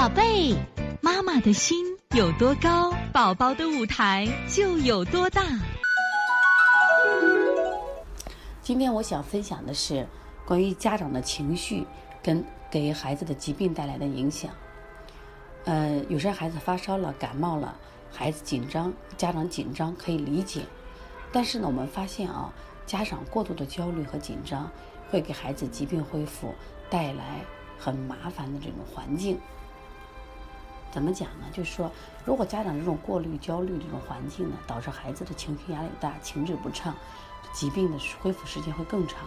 宝贝，妈妈的心有多高，宝宝的舞台就有多大。今天我想分享的是关于家长的情绪跟给孩子的疾病带来的影响。呃，有些孩子发烧了、感冒了，孩子紧张，家长紧张可以理解。但是呢，我们发现啊，家长过度的焦虑和紧张，会给孩子疾病恢复带来很麻烦的这种环境。怎么讲呢？就是说，如果家长这种过滤、焦虑这种环境呢，导致孩子的情绪压力大、情志不畅，疾病的恢复时间会更长。